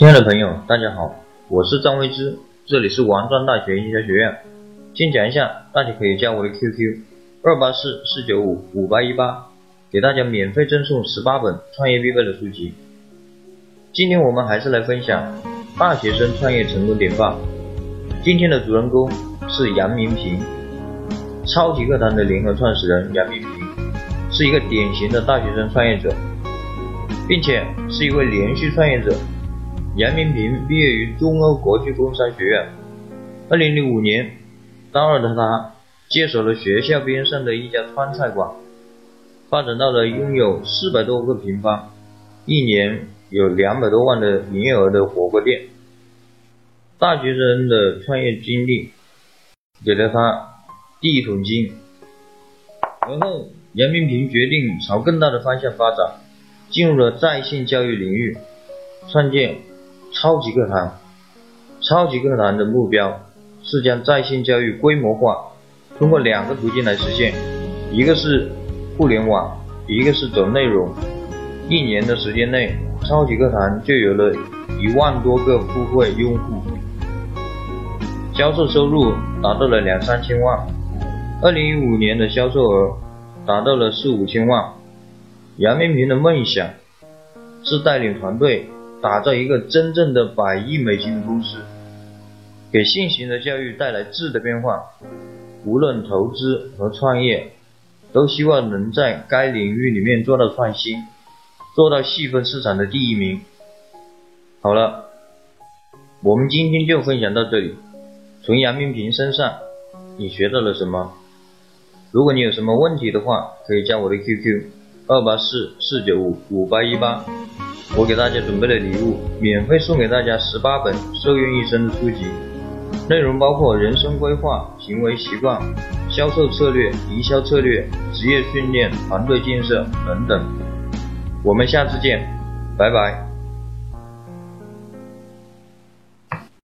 亲爱的朋友，大家好，我是张威之，这里是王庄大学营销学院。先讲一下，大家可以加我的 QQ：二八四四九五五八一八，给大家免费赠送十八本创业必备的书籍。今天我们还是来分享大学生创业成功典范。今天的主人公是杨明平，超级课堂的联合创始人杨明平，是一个典型的大学生创业者，并且是一位连续创业者。杨明平毕业于中欧国际工商学院。二零零五年，大二的他接手了学校边上的一家川菜馆，发展到了拥有四百多个平方、一年有两百多万的营业额的火锅店。大学生的创业经历给了他第一桶金。然后，杨明平决定朝更大的方向发展，进入了在线教育领域，创建。超级课堂，超级课堂的目标是将在线教育规模化，通过两个途径来实现，一个是互联网，一个是走内容。一年的时间内，超级课堂就有了一万多个付费用户，销售收入达到了两三千万。二零一五年的销售额达到了四五千万。杨明平的梦想是带领团队。打造一个真正的百亿美金的公司，给现行的教育带来质的变化。无论投资和创业，都希望能在该领域里面做到创新，做到细分市场的第一名。好了，我们今天就分享到这里。从杨明平身上，你学到了什么？如果你有什么问题的话，可以加我的 QQ：二八四四九五五八一八。我给大家准备了礼物，免费送给大家十八本受用一生的书籍，内容包括人生规划、行为习惯、销售策略、营销策略、职业训练、团队建设等等。我们下次见，拜拜。